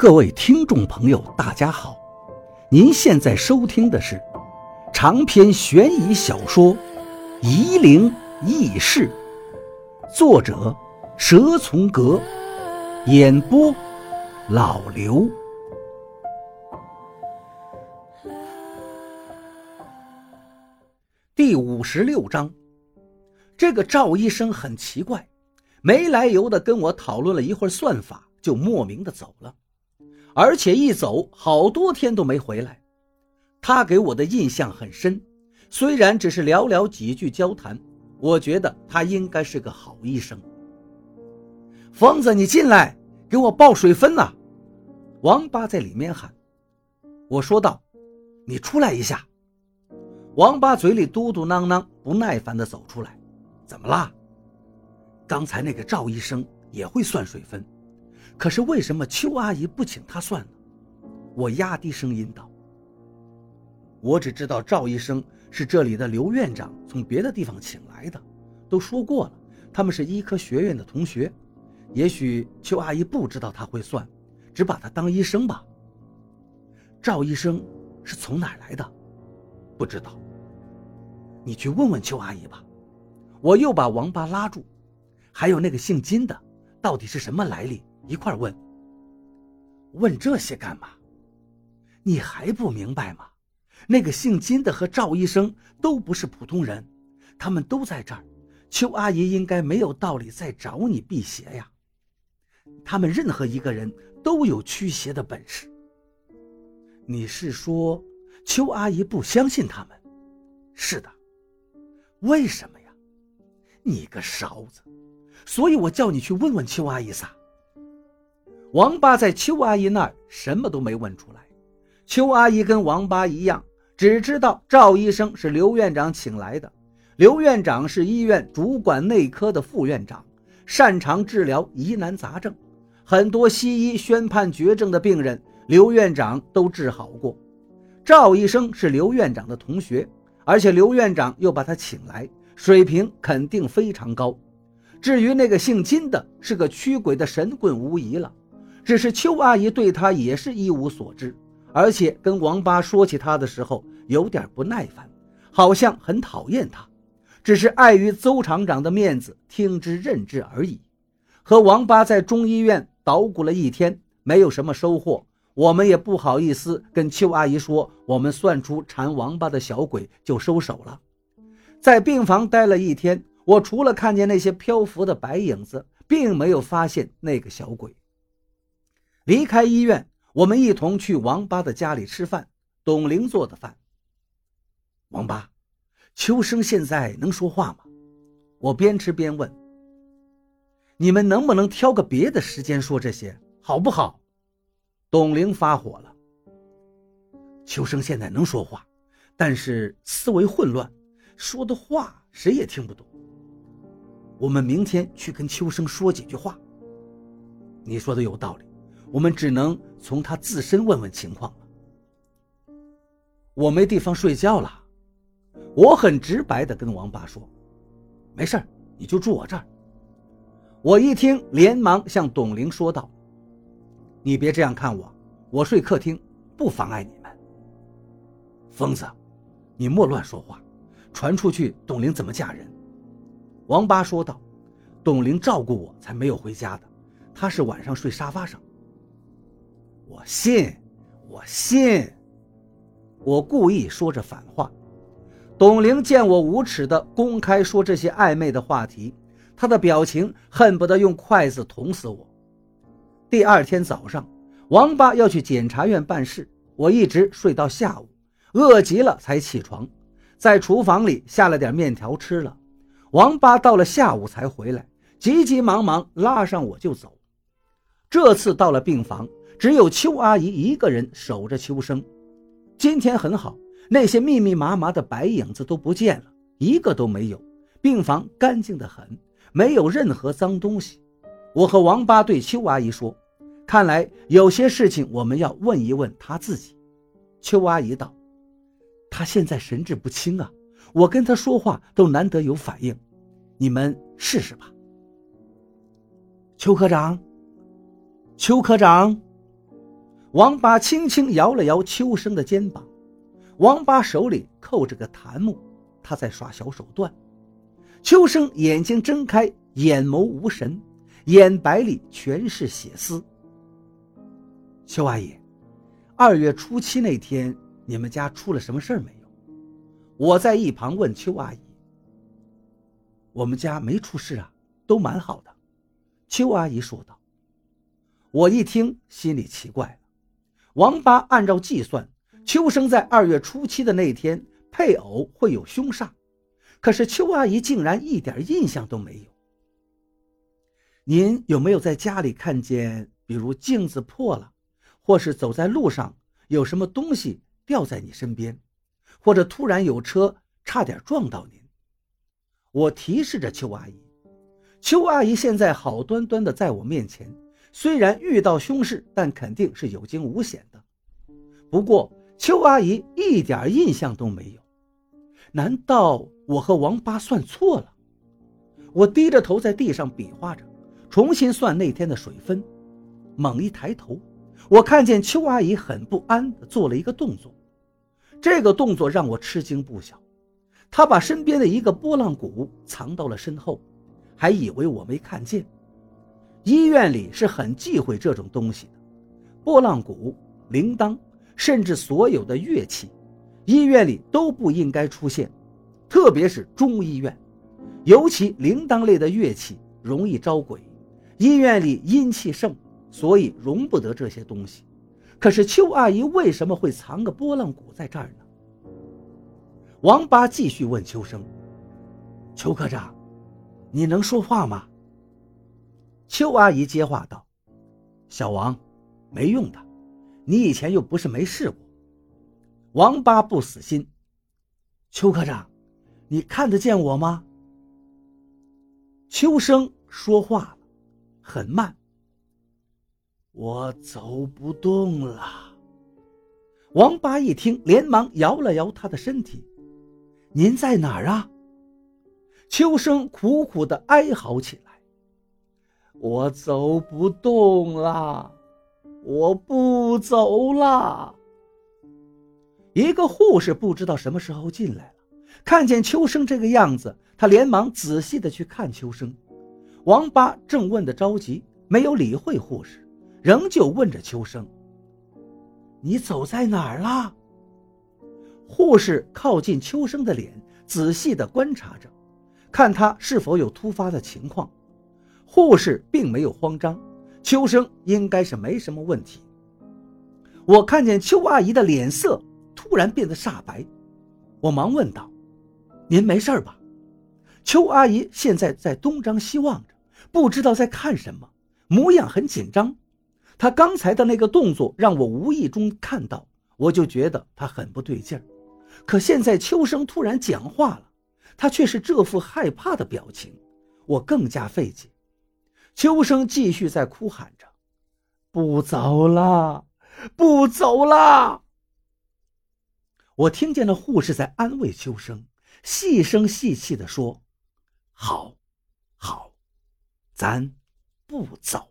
各位听众朋友，大家好！您现在收听的是长篇悬疑小说《夷陵轶事》，作者蛇从阁，演播老刘。第五十六章，这个赵医生很奇怪，没来由的跟我讨论了一会儿算法，就莫名的走了。而且一走好多天都没回来，他给我的印象很深。虽然只是寥寥几句交谈，我觉得他应该是个好医生。疯子，你进来，给我报水分呐！王八在里面喊。我说道：“你出来一下。”王八嘴里嘟嘟囔囔，不耐烦地走出来。怎么啦？刚才那个赵医生也会算水分。可是为什么邱阿姨不请他算呢？我压低声音道：“我只知道赵医生是这里的刘院长从别的地方请来的，都说过了，他们是医科学院的同学。也许邱阿姨不知道他会算，只把他当医生吧。赵医生是从哪来的？不知道。你去问问邱阿姨吧。”我又把王八拉住，还有那个姓金的，到底是什么来历？一块问，问这些干嘛？你还不明白吗？那个姓金的和赵医生都不是普通人，他们都在这儿。邱阿姨应该没有道理再找你辟邪呀。他们任何一个人都有驱邪的本事。你是说邱阿姨不相信他们？是的。为什么呀？你个勺子！所以我叫你去问问邱阿姨撒。王八在邱阿姨那儿什么都没问出来，邱阿姨跟王八一样，只知道赵医生是刘院长请来的。刘院长是医院主管内科的副院长，擅长治疗疑难杂症，很多西医宣判绝症的病人，刘院长都治好过。赵医生是刘院长的同学，而且刘院长又把他请来，水平肯定非常高。至于那个姓金的，是个驱鬼的神棍无疑了。只是邱阿姨对他也是一无所知，而且跟王八说起他的时候有点不耐烦，好像很讨厌他，只是碍于邹厂长的面子，听之任之而已。和王八在中医院捣鼓了一天，没有什么收获，我们也不好意思跟邱阿姨说，我们算出缠王八的小鬼就收手了。在病房待了一天，我除了看见那些漂浮的白影子，并没有发现那个小鬼。离开医院，我们一同去王八的家里吃饭。董玲做的饭。王八，秋生现在能说话吗？我边吃边问。你们能不能挑个别的时间说这些，好不好？董玲发火了。秋生现在能说话，但是思维混乱，说的话谁也听不懂。我们明天去跟秋生说几句话。你说的有道理。我们只能从他自身问问情况。我没地方睡觉了，我很直白的跟王八说：“没事你就住我这儿。”我一听，连忙向董玲说道：“你别这样看我，我睡客厅不妨碍你们。”疯子，你莫乱说话，传出去董玲怎么嫁人？王八说道：“董玲照顾我才没有回家的，她是晚上睡沙发上。”我信，我信。我故意说着反话。董玲见我无耻的公开说这些暧昧的话题，她的表情恨不得用筷子捅死我。第二天早上，王八要去检察院办事，我一直睡到下午，饿极了才起床，在厨房里下了点面条吃了。王八到了下午才回来，急急忙忙拉上我就走。这次到了病房。只有邱阿姨一个人守着秋生。今天很好，那些密密麻麻的白影子都不见了，一个都没有。病房干净得很，没有任何脏东西。我和王八对邱阿姨说：“看来有些事情我们要问一问她自己。”邱阿姨道：“她现在神志不清啊，我跟她说话都难得有反应，你们试试吧。”邱科长，邱科长。王八轻轻摇了摇秋生的肩膀，王八手里扣着个檀木，他在耍小手段。秋生眼睛睁开，眼眸无神，眼白里全是血丝。秋阿姨，二月初七那天，你们家出了什么事儿没有？我在一旁问秋阿姨。我们家没出事啊，都蛮好的。秋阿姨说道。我一听，心里奇怪。王八按照计算，秋生在二月初七的那天，配偶会有凶煞。可是邱阿姨竟然一点印象都没有。您有没有在家里看见，比如镜子破了，或是走在路上有什么东西掉在你身边，或者突然有车差点撞到您？我提示着邱阿姨。邱阿姨现在好端端的在我面前，虽然遇到凶事，但肯定是有惊无险的。不过邱阿姨一点印象都没有。难道我和王八算错了？我低着头在地上比划着，重新算那天的水分。猛一抬头，我看见邱阿姨很不安地做了一个动作，这个动作让我吃惊不小。她把身边的一个拨浪鼓藏到了身后，还以为我没看见。医院里是很忌讳这种东西的，拨浪鼓、铃铛，甚至所有的乐器。医院里都不应该出现，特别是中医院，尤其铃铛类的乐器容易招鬼。医院里阴气盛，所以容不得这些东西。可是邱阿姨为什么会藏个拨浪鼓在这儿呢？王八继续问秋生：“邱科长，你能说话吗？”邱阿姨接话道：“小王，没用的，你以前又不是没试过。”王八不死心，邱科长，你看得见我吗？秋生说话了，很慢。我走不动了。王八一听，连忙摇了摇他的身体。您在哪儿啊？秋生苦苦的哀嚎起来。我走不动了，我不走了。一个护士不知道什么时候进来了，看见秋生这个样子，他连忙仔细的去看秋生。王八正问的着急，没有理会护士，仍旧问着秋生：“你走在哪儿了？”护士靠近秋生的脸，仔细的观察着，看他是否有突发的情况。护士并没有慌张，秋生应该是没什么问题。我看见邱阿姨的脸色。突然变得煞白，我忙问道：“您没事吧？”邱阿姨现在在东张西望着，不知道在看什么，模样很紧张。她刚才的那个动作让我无意中看到，我就觉得她很不对劲儿。可现在秋生突然讲话了，他却是这副害怕的表情，我更加费解。秋生继续在哭喊着：“不走了，不走了！”我听见了护士在安慰秋生，细声细气地说：“好，好，咱不走。”